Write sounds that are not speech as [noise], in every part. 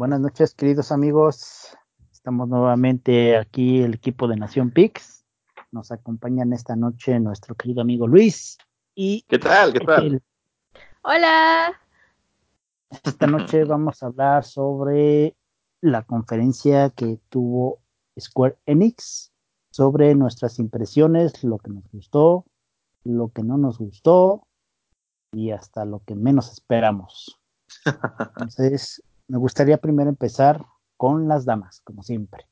Buenas noches, queridos amigos. Estamos nuevamente aquí, el equipo de Nación Pix. Nos acompañan esta noche nuestro querido amigo Luis. Y ¿Qué tal? ¿Qué tal? Hola. Esta noche [clears throat] vamos a hablar sobre la conferencia que tuvo Square Enix sobre nuestras impresiones, lo que nos gustó, lo que no nos gustó y hasta lo que menos esperamos. [laughs] Entonces, me gustaría primero empezar con las damas, como siempre.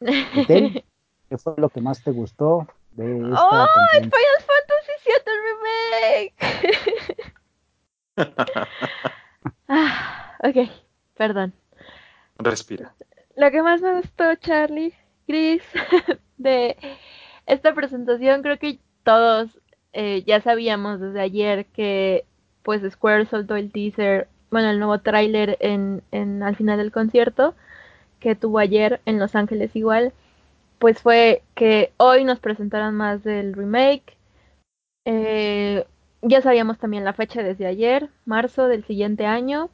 [laughs] ¿Qué fue lo que más te gustó de esta ¡Oh, Final Fantasy VII Remake! [laughs] ah, ok, perdón. Respira. Lo que más me gustó, Charlie, Chris, [laughs] de esta presentación, creo que todos eh, ya sabíamos desde ayer que pues Square soltó el teaser, bueno, el nuevo tráiler en, en, al final del concierto que tuvo ayer en Los Ángeles igual, pues fue que hoy nos presentaron más del remake. Eh, ya sabíamos también la fecha desde ayer, marzo del siguiente año.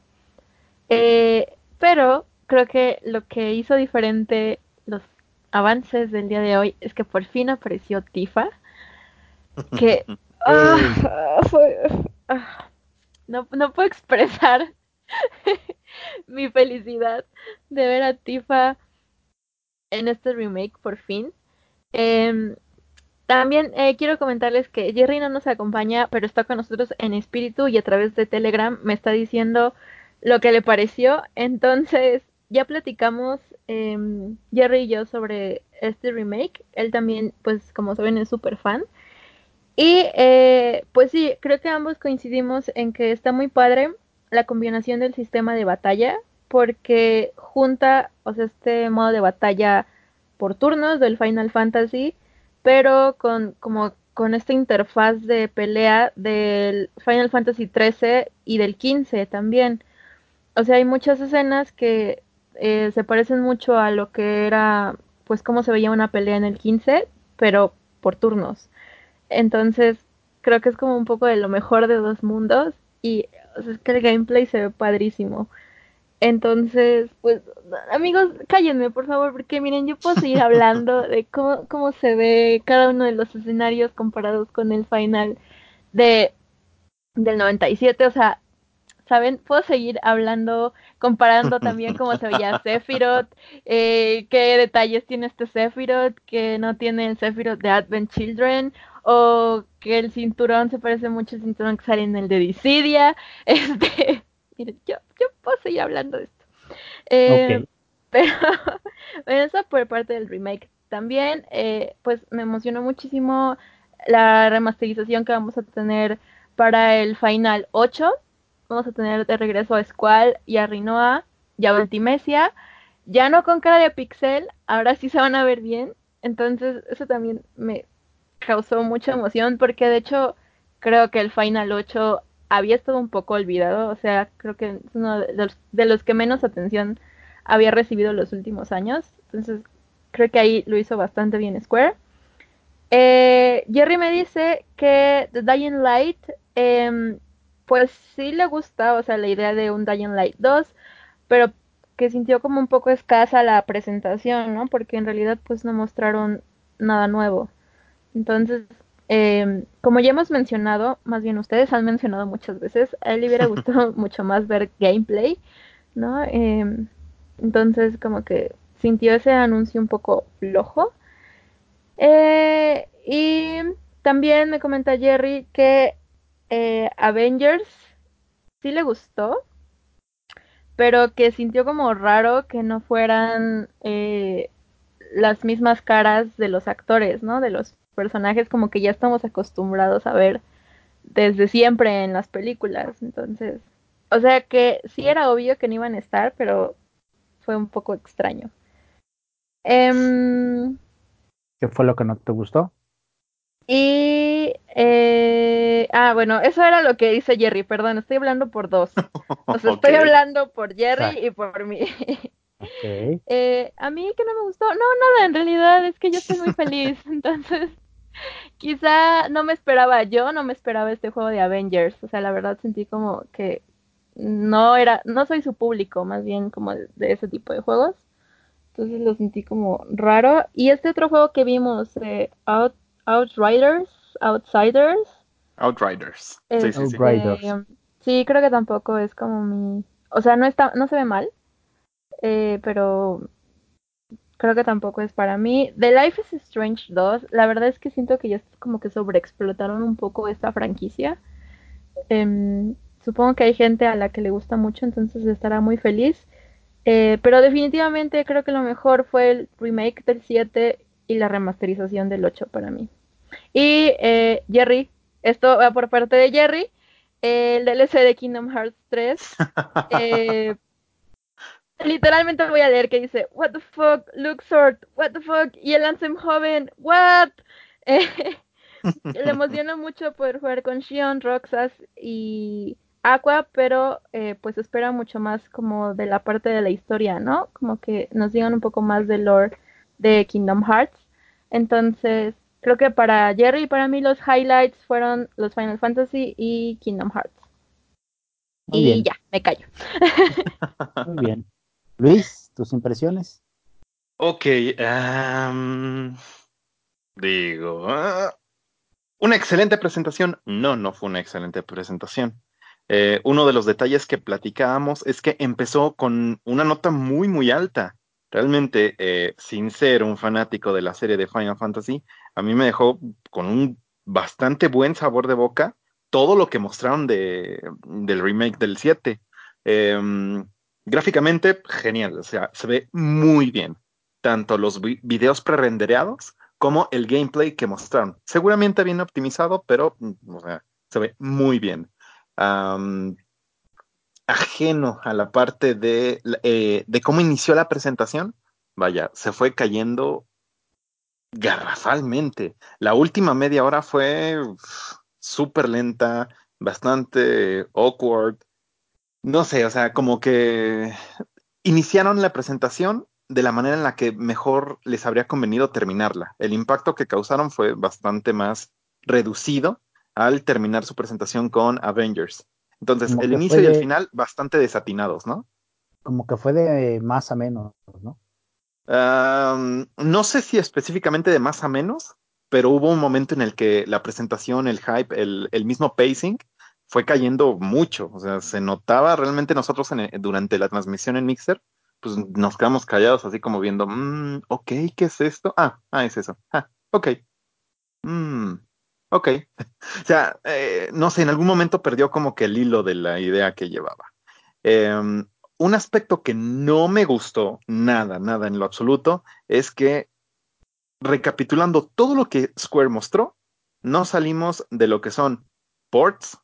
Eh, pero creo que lo que hizo diferente los avances del día de hoy es que por fin apareció Tifa. Que [laughs] ah, fue, ah, no, no puedo expresar [laughs] mi felicidad de ver a Tifa en este remake por fin. Eh, también eh, quiero comentarles que Jerry no nos acompaña, pero está con nosotros en espíritu y a través de Telegram me está diciendo lo que le pareció. Entonces, ya platicamos eh, Jerry y yo sobre este remake. Él también, pues como saben, es súper fan. Y eh, pues sí, creo que ambos coincidimos en que está muy padre la combinación del sistema de batalla porque junta, o sea, este modo de batalla por turnos del Final Fantasy, pero con como con esta interfaz de pelea del Final Fantasy 13 y del 15 también. O sea, hay muchas escenas que eh, se parecen mucho a lo que era, pues, cómo se veía una pelea en el 15, pero por turnos. Entonces, creo que es como un poco de lo mejor de dos mundos y o sea, es que el gameplay se ve padrísimo. Entonces, pues, amigos, cállenme, por favor, porque miren, yo puedo seguir hablando [laughs] de cómo, cómo se ve cada uno de los escenarios comparados con el final de del 97, o sea, ¿saben? Puedo seguir hablando, comparando también cómo se veía Sephiroth, eh, qué detalles tiene este Sephiroth, que no tiene el Sephiroth de Advent Children, o que el cinturón se parece mucho al cinturón que sale en el de Dissidia. [laughs] Este, miren, yo, yo puedo seguir hablando de esto. Eh, Pero, [laughs] bueno, eso por parte del remake. También, eh, pues me emocionó muchísimo la remasterización que vamos a tener para el Final 8. Vamos a tener de regreso a Squall y a Rinoa y a Ultimecia. Ya no con cara de pixel, ahora sí se van a ver bien. Entonces, eso también me, causó mucha emoción porque de hecho creo que el Final 8 había estado un poco olvidado, o sea, creo que es uno de los, que menos atención había recibido los últimos años, entonces creo que ahí lo hizo bastante bien Square. Eh, Jerry me dice que The Dying Light, eh, pues sí le gusta, o sea, la idea de un Dying Light 2, pero que sintió como un poco escasa la presentación, ¿no? Porque en realidad pues no mostraron nada nuevo. Entonces, eh, como ya hemos mencionado, más bien ustedes han mencionado muchas veces, a él le hubiera [laughs] gustado mucho más ver gameplay, ¿no? Eh, entonces, como que sintió ese anuncio un poco flojo. Eh, y también me comenta Jerry que eh, Avengers sí le gustó, pero que sintió como raro que no fueran eh, las mismas caras de los actores, ¿no? De los personajes como que ya estamos acostumbrados a ver desde siempre en las películas. Entonces, o sea que sí era obvio que no iban a estar, pero fue un poco extraño. Eh, ¿Qué fue lo que no te gustó? Y, eh, ah, bueno, eso era lo que dice Jerry, perdón, estoy hablando por dos. O sea, [laughs] estoy hablando por Jerry y por mí. [laughs] Okay. Eh, a mí que no me gustó, no, nada, en realidad es que yo estoy muy feliz, [laughs] entonces quizá no me esperaba yo, no me esperaba este juego de Avengers, o sea, la verdad sentí como que no era, no soy su público, más bien como de, ese tipo de juegos. Entonces lo sentí como raro. Y este otro juego que vimos, eh, Out, Outriders, Outsiders. Outriders. sí, sí, sí, creo que tampoco es como mi. O sea, no está, no se ve mal. Eh, pero creo que tampoco es para mí. The Life is Strange 2, la verdad es que siento que ya como que sobreexplotaron un poco esta franquicia. Em, supongo que hay gente a la que le gusta mucho, entonces estará muy feliz. Eh, pero definitivamente creo que lo mejor fue el remake del 7 y la remasterización del 8 para mí. Y eh, Jerry, esto va por parte de Jerry, el DLC de Kingdom Hearts 3. [laughs] Eh, literalmente voy a leer que dice, What the fuck, Luxord, what the fuck, y el Ansem joven, what? [laughs] le emociona mucho poder jugar con Shion, Roxas y Aqua, pero eh, pues espera mucho más como de la parte de la historia, ¿no? Como que nos digan un poco más del lore de Kingdom Hearts. Entonces, creo que para Jerry y para mí los highlights fueron los Final Fantasy y Kingdom Hearts. y ya, me callo. [laughs] Muy bien. Luis, tus impresiones. Ok, digo, ah, una excelente presentación. No, no fue una excelente presentación. Eh, uno de los detalles que platicábamos es que empezó con una nota muy, muy alta. Realmente, eh, sin ser un fanático de la serie de Final Fantasy, a mí me dejó con un bastante buen sabor de boca todo lo que mostraron de, del remake del 7. Em, gráficamente, genial, o sea, se ve muy bien. Tanto los videos prerendereados como el gameplay que mostraron. Seguramente bien optimizado, pero mm, se ve muy bien ajeno a la parte de, eh, de cómo inició la presentación, vaya, se fue cayendo garrafalmente. La última media hora fue súper lenta, bastante awkward. No sé, o sea, como que iniciaron la presentación de la manera en la que mejor les habría convenido terminarla. El impacto que causaron fue bastante más reducido al terminar su presentación con Avengers. Entonces, el inicio y el final bastante desatinados, ¿no? Como que fue de más a menos, ¿no? No sé si específicamente de más a menos, pero hubo un momento en el que la presentación, el hype, el, mismo pacing fue cayendo mucho. O sea, se notaba realmente nosotros durante la transmisión en Mixer, pues nos quedamos callados así como viendo, mm, ok, ¿qué es esto? Ah, ah, es eso. Ah, ok. Mm, Ok. [laughs] o sea, eh, no sé, en algún momento perdió como que el hilo de la idea que llevaba. Em, un aspecto que no me gustó nada, nada en lo absoluto, es que recapitulando todo lo que Square mostró, no salimos de lo que son ports,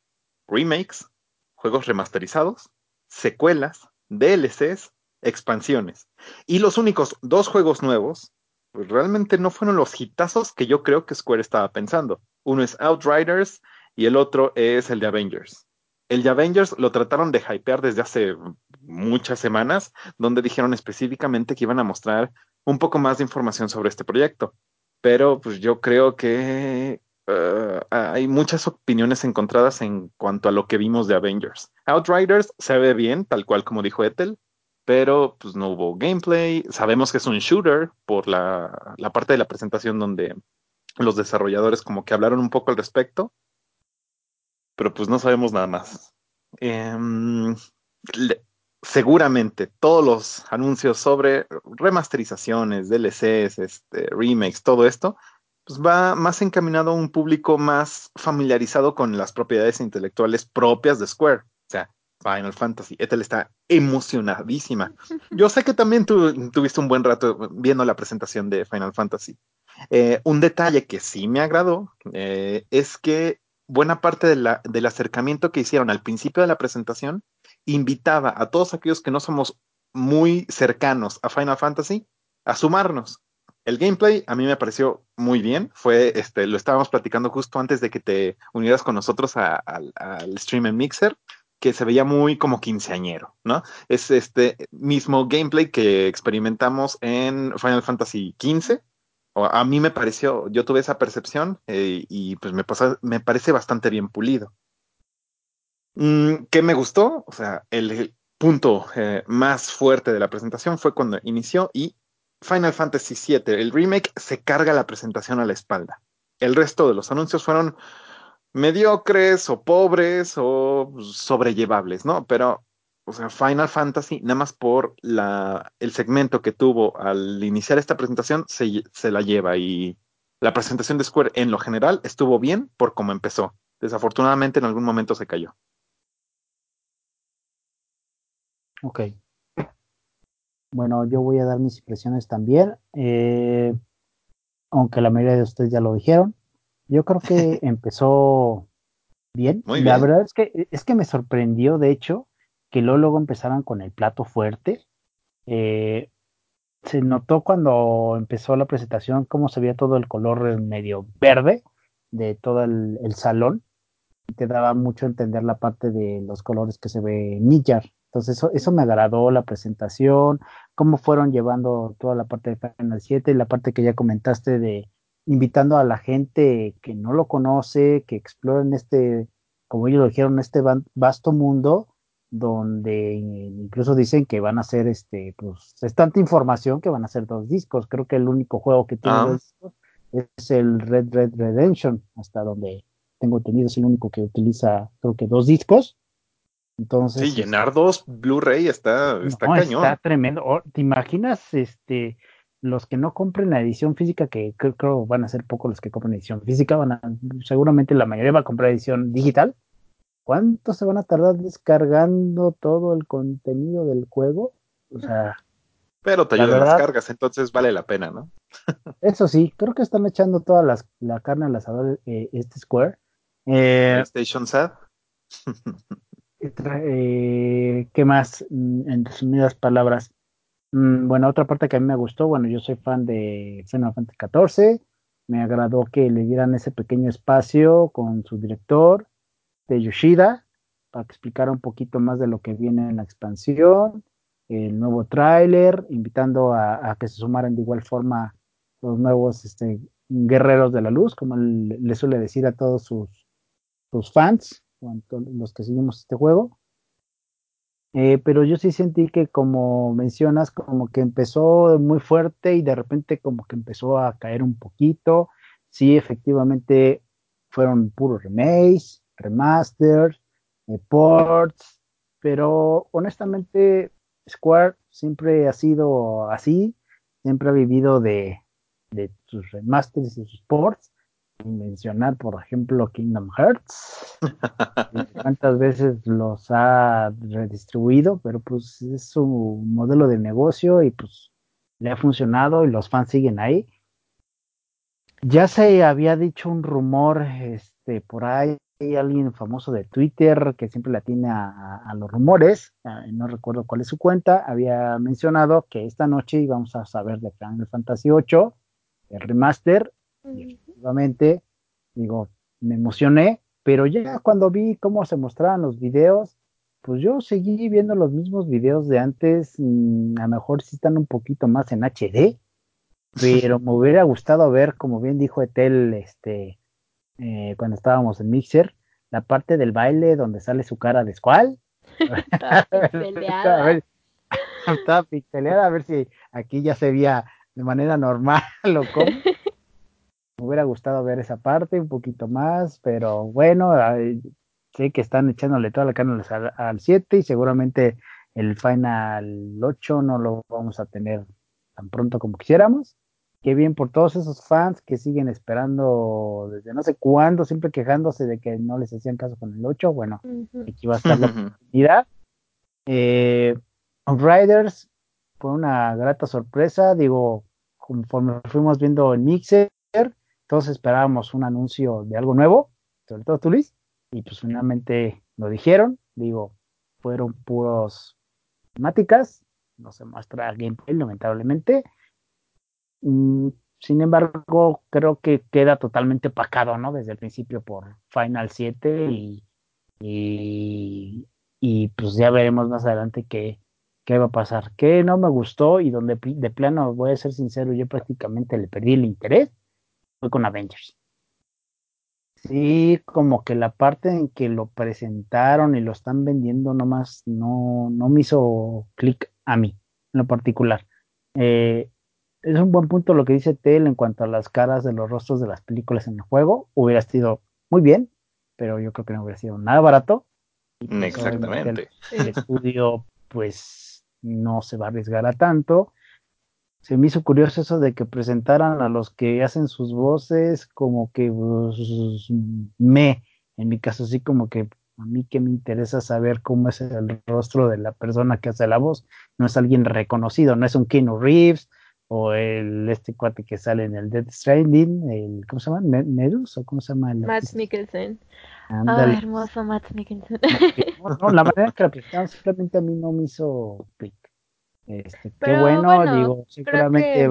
remakes, juegos remasterizados, secuelas, DLCs, expansiones. Y los únicos dos juegos nuevos, pues realmente no fueron los hitazos que yo creo que Square estaba pensando. Uno es Outriders y el otro es el de Avengers. El de Avengers lo trataron de hypear desde hace muchas semanas, donde dijeron específicamente que iban a mostrar un poco más de información sobre este proyecto. Pero pues yo creo que uh, hay muchas opiniones encontradas en cuanto a lo que vimos de Avengers. Outriders se ve bien, tal cual como dijo Ethel, pero pues no hubo gameplay. Sabemos que es un shooter por la, la parte de la presentación donde los desarrolladores como que hablaron un poco al respecto, pero pues no sabemos nada más. Em, seguramente todos los anuncios sobre remasterizaciones, DLCs, este, remakes, todo esto, pues va más encaminado a un público más familiarizado con las propiedades intelectuales propias de Square. O sea, Final Fantasy. Ethel está emocionadísima. Yo sé que también tú tuviste un buen rato viendo la presentación de Final Fantasy. Eh, un detalle que sí me agradó eh, es que buena parte del acercamiento que hicieron al principio de la presentación invitaba a todos aquellos que no somos muy cercanos a Final Fantasy a sumarnos. El gameplay a mí me pareció muy bien. Fue, este, lo estábamos platicando justo antes de que te unieras con nosotros al stream en Mixer, que se veía muy como quinceañero, ¿no? Es este mismo gameplay que experimentamos en Final Fantasy XV, a mí me pareció, yo tuve esa percepción eh, y pues me, me parece bastante bien pulido. Mm, ¿Qué me gustó? O sea, el, punto eh, más fuerte de la presentación fue cuando inició y Final Fantasy VII, el remake, se carga la presentación a la espalda. El resto de los anuncios fueron mediocres o pobres o sobrellevables, ¿no? Pero, o sea, Final Fantasy, nada más por la, el segmento que tuvo al iniciar esta presentación, se, se la lleva y la presentación de Square en lo general estuvo bien por cómo empezó. Desafortunadamente en algún momento se cayó. Ok. Bueno, yo voy a dar mis impresiones también, eh, aunque la mayoría de ustedes ya lo dijeron. Yo creo que [laughs] empezó bien. La verdad es que es que me sorprendió, de hecho, que luego, empezaran con el plato fuerte. Eh, se notó cuando empezó la presentación cómo se veía todo el color medio verde de todo el, el salón. Te daba mucho a entender la parte de los colores que se ve en Millar. Entonces eso, eso me agradó la presentación, cómo fueron llevando toda la parte de Final 7 y la parte que ya comentaste de invitando a la gente que no lo conoce, que exploren este, como ellos lo dijeron, este vasto mundo donde incluso dicen que van a ser este, pues es tanta información que van a ser dos discos. Creo que el único juego que tiene ah. dos discos es el Red Red Redemption, hasta donde tengo tenido, es el único que utiliza, creo que dos discos. Entonces, sí, llenar este, dos Blu-ray está, está cañón. Está tremendo. Oh, ¿Te imaginas este los que no compren la edición física, que creo, van a ser pocos los que compren edición física, van a, seguramente la mayoría va a comprar edición digital. ¿Cuánto se van a tardar descargando todo el contenido del juego? O sea. Pero te ayudan las cargas, entonces vale la pena, ¿no? eso sí, creo que están echando toda las, la carne al asador eh, este Square. Eh, PlayStation Sad. [laughs] Eh, ¿Qué más? Mm, en resumidas palabras. Mm, bueno, otra parte que a mí me gustó, bueno, yo soy fan de Final Fantasy XIV. Me agradó que le dieran ese pequeño espacio con su director, de Yoshida, para que explicara un poquito más de lo que viene en la expansión, el nuevo tráiler, invitando a, que se sumaran de igual forma los nuevos este, guerreros de la luz, como le suele decir a todos sus, sus fans los que seguimos este juego. Eh, pero yo sí sentí que como mencionas, como que empezó muy fuerte y de repente como que empezó a caer un poquito. Sí, efectivamente fueron puros remakes, remasters, eh, ports, pero honestamente Square siempre ha sido así, siempre ha vivido de, de sus remasters y sus ports mencionar, por ejemplo, Kingdom Hearts. [laughs] Cuántas veces los ha redistribuido, pero pues es su modelo de negocio y pues le ha funcionado y los fans siguen ahí. Ya se había dicho un rumor, este, por ahí hay alguien famoso de Twitter que siempre le tiene a, los rumores, eh, no recuerdo cuál es su cuenta, había mencionado que esta noche íbamos a saber de Final Fantasy VIII, el remaster, efectivamente, digo, me emocioné, pero ya cuando vi cómo se mostraban los videos, pues yo seguí viendo los mismos videos de antes, mm, a lo mejor sí están un poquito más en HD, pero [laughs] me hubiera gustado ver, como bien dijo Etel, este, eh, cuando estábamos en Mixer, la parte del baile donde sale su cara de Squall. Estaba [laughs] pixeleada, a ver si aquí ya se veía de manera normal [laughs] o cómo. Me hubiera gustado ver esa parte un poquito más, pero bueno, sé que están echándole toda la carne al 7 y seguramente el Final 8 no lo vamos a tener tan pronto como quisiéramos. Qué bien por todos esos fans que siguen esperando desde no sé cuándo, siempre quejándose de que no les hacían caso con el 8. Bueno, aquí va a estar la oportunidad. Eh, Riders fue una grata sorpresa, digo, conforme fuimos viendo en Mixer, todos esperábamos un anuncio de algo nuevo, sobre todo tú, Luis, y pues finalmente lo dijeron. Digo, fueron puros temáticas, no se muestra gameplay, lamentablemente. Mm, sin embargo, creo que queda totalmente pacado, ¿no? Desde el principio por Final 7 y, y, pues ya veremos más adelante qué, qué va a pasar. Que no me gustó y donde de plano, voy a ser sincero, yo prácticamente le perdí el interés fue con Avengers. Sí, como que la parte en que lo presentaron y lo están vendiendo nomás no, no me hizo clic a mí, en lo particular. Eh, es un buen punto lo que dice Tel en cuanto a las caras de los rostros de las películas en el juego. Hubiera sido muy bien, pero yo creo que no hubiera sido nada barato. Pues, Exactamente. El, estudio, pues, no se va a arriesgar a tanto. Se me hizo curioso eso de que presentaran a los que hacen sus voces como que pues, me, en mi caso, sí como que a mí que me interesa saber cómo es el rostro de la persona que hace la voz. No es alguien reconocido, no es un Keanu Reeves o el este cuate que sale en el Dead Stranding, el ¿cómo se llama? ¿Medus? o cómo se llama? Matt Mikkelsen. Ah, hermoso Matt Mikkelsen. No, la manera que la presentaron simplemente a mí no me hizo clic. Este, qué bueno, digo, seguramente.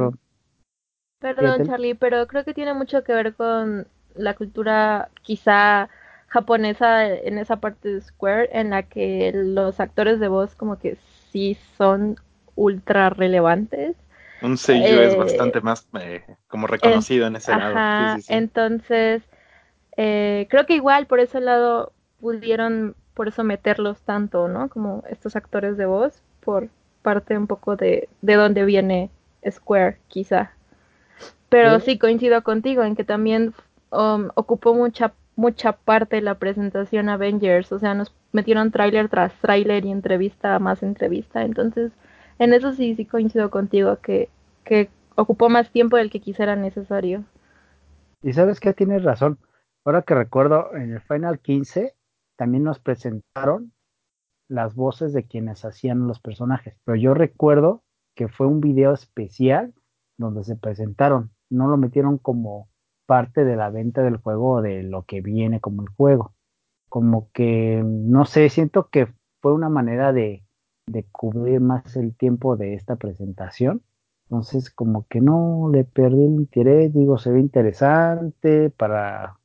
perdón, Charlie, pero creo que tiene mucho que ver con la cultura quizá japonesa en esa parte de Square, en la que los actores de voz como que sí son ultra relevantes. Un sello es eh, bastante más eh, como reconocido en ese lado. Entonces, eh, creo que igual por ese lado pudieron por eso meterlos tanto, ¿no? Como estos actores de voz, por parte un poco de, de dónde viene Square, quizá. Pero sí coincido contigo en que también um, ocupó mucha mucha parte de la presentación Avengers, o sea, nos metieron tráiler tras tráiler y entrevista más entrevista, entonces en eso sí sí coincido contigo que, que ocupó más tiempo del que quisiera necesario. Y sabes que tienes razón. Ahora que recuerdo, en el Final 15 también nos presentaron las voces de quienes hacían los personajes. Pero yo recuerdo que fue un video especial donde se presentaron. No lo metieron como parte de la venta del juego o de lo que viene como el juego. Como que, no sé, siento que fue una manera de, de cubrir más el tiempo de esta presentación. Entonces, como que no le perdí el interés, digo, se ve interesante para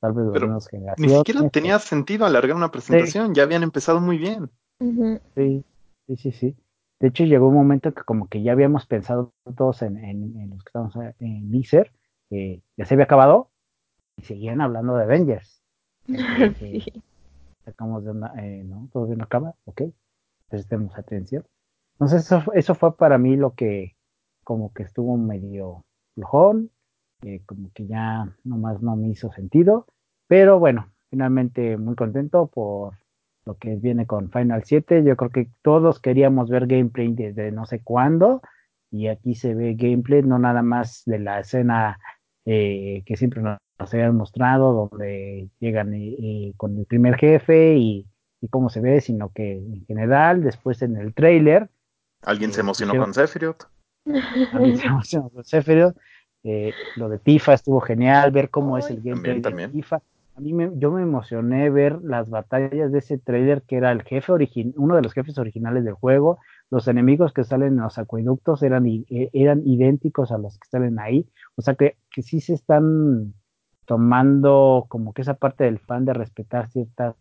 tal vez Pero Ni siquiera tenía sentido alargar una presentación, ya habían empezado muy bien. Sí, sí, sí, sí. De hecho, llegó un momento que como que ya habíamos pensado todos en, en, los que estamos en Mixer, que ya se había acabado y seguían hablando de Avengers. [laughs] sí. Sacamos de una, eh, ¿no? Todavía no acaba, ok. Prestemos atención. Entonces, eso, eso fue para mí lo que como que estuvo medio flojón, como que ya nomás no me hizo sentido, pero bueno, finalmente muy contento por lo que viene con Final 7. Yo creo que todos queríamos ver gameplay desde no sé cuándo, y aquí se ve gameplay, no nada más de la escena eh, que siempre nos, habían mostrado, donde llegan eh, eh, con el primer jefe y, cómo se ve, sino que en general, después en el trailer. ¿Alguien se emocionó con Sephiroth? [laughs] Alguien se emocionó con Sephiroth. Eh, lo de Tifa estuvo genial, ver cómo es el gameplay de Tifa. A mí me, yo me emocioné ver las batallas de ese trailer que era el jefe original, uno de los jefes originales del juego. Los enemigos que salen en los acueductos eran, e, eran idénticos a los que salen ahí. O sea que, que sí se están tomando como que esa parte del fan de respetar ciertas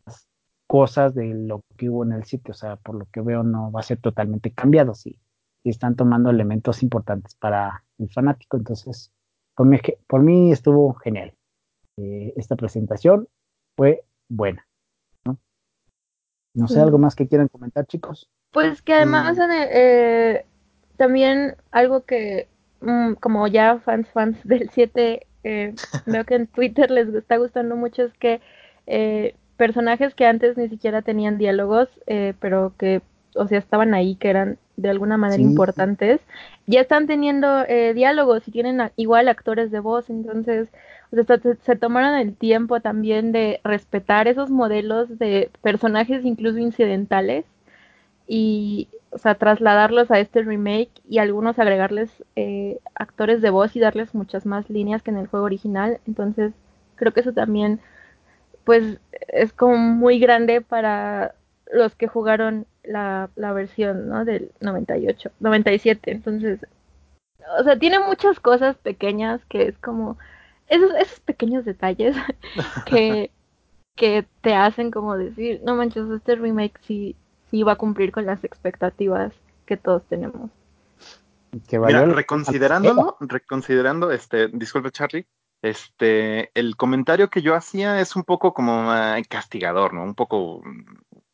cosas de lo que hubo en el sitio. O sea, por lo que veo no va a ser totalmente cambiado. Sí, y están tomando elementos importantes para el fanático. Entonces, por mí, por mí estuvo genial. Eh, esta presentación fue buena. ¿no? no sé, ¿algo más que quieran comentar, chicos? Pues que además mm. eh, también algo que, mm, como ya fans, fans [laughs] del 7, eh, veo que en Twitter les está gustando mucho es que personajes que antes ni siquiera tenían diálogos, pero que, o sea, estaban ahí, que eran de alguna manera importantes, ya están teniendo eh, diálogos y tienen igual actores de voz, entonces se, tomaron el tiempo también de respetar esos modelos de personajes incluso incidentales y, o sea, trasladarlos a este remake y algunos agregarles eh, actores de voz y darles muchas más líneas que en el juego original, entonces creo que eso también pues es como muy grande para los que jugaron la, la versión ¿no? del 98, 97. Entonces, o sea, tiene muchas cosas pequeñas que es como esos, esos pequeños detalles [laughs] que, que te hacen como decir, no manches, este remake sí, sí va a cumplir con las expectativas que todos tenemos. Mira, reconsiderándolo, reconsiderando, este, disculpe Charlie, este, el comentario que yo hacía es un poco como uh, castigador, ¿no? Un poco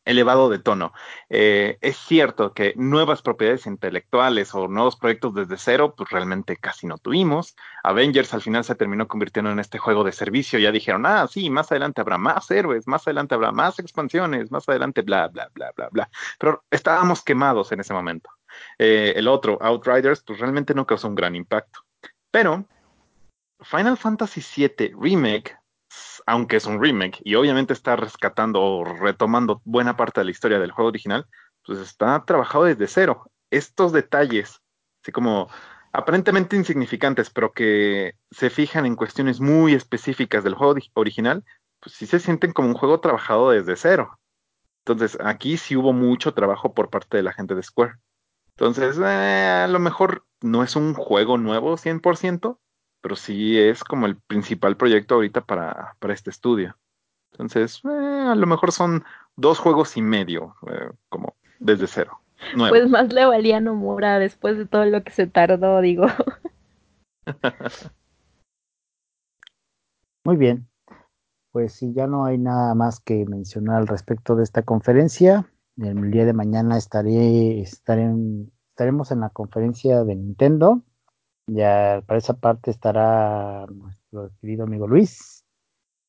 elevado de tono. Eh, es cierto que nuevas propiedades intelectuales o nuevos proyectos desde cero, pues realmente casi no tuvimos. Avengers al final se terminó convirtiendo en este juego de servicio. Ya dijeron, ah, sí, más adelante habrá más héroes, más adelante habrá más expansiones, más adelante bla, bla, bla, bla, bla. Pero estábamos quemados en ese momento. Eh, el otro, Outriders, pues realmente no causó un gran impacto. Pero Final Fantasy VII Remake aunque es un remake y obviamente está rescatando o retomando buena parte de la historia del juego original, pues está trabajado desde cero. Estos detalles, así como aparentemente insignificantes, pero que se fijan en cuestiones muy específicas del juego original, pues sí se sienten como un juego trabajado desde cero. Entonces, aquí sí hubo mucho trabajo por parte de la gente de Square. Entonces, eh, a lo mejor no es un juego nuevo 100%, pero sí es como el principal proyecto ahorita para, para este estudio. Entonces, eh, a lo mejor son dos juegos y medio, eh, como desde cero. Pues más le valía Nomura después de todo lo que se tardó, digo. [laughs] Muy bien. Pues si ya no hay nada más que mencionar al respecto de esta conferencia, el día de mañana estaré, estaré estaremos en la conferencia de Nintendo ya para esa parte estará nuestro querido amigo Luis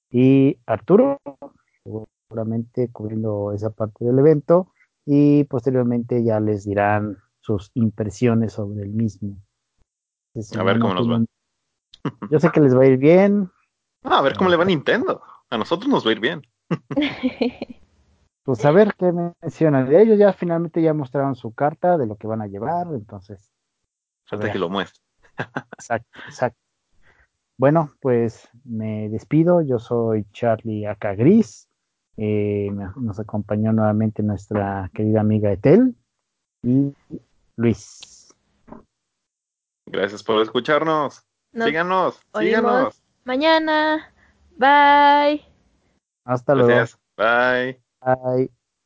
y Arturo, seguramente cubriendo esa parte del evento y posteriormente ya les dirán sus impresiones sobre el mismo. a ver cómo nos va. Yo sé que les va a ir bien. a ver cómo le va a Nintendo. A nosotros nos va a ir bien. [laughs] pues a ver qué mencionan. Ellos ya finalmente ya mostraron su carta de lo que van a llevar, entonces. Falta que lo muestre. Exacto, exacto. Bueno, pues me despido. Yo soy Charlie Acá Gris. Eh, nos acompañó nuevamente nuestra querida amiga Etel y Luis. Gracias por escucharnos. síganos, síganos. Mañana. Bye. Hasta luego. Bye. Bye.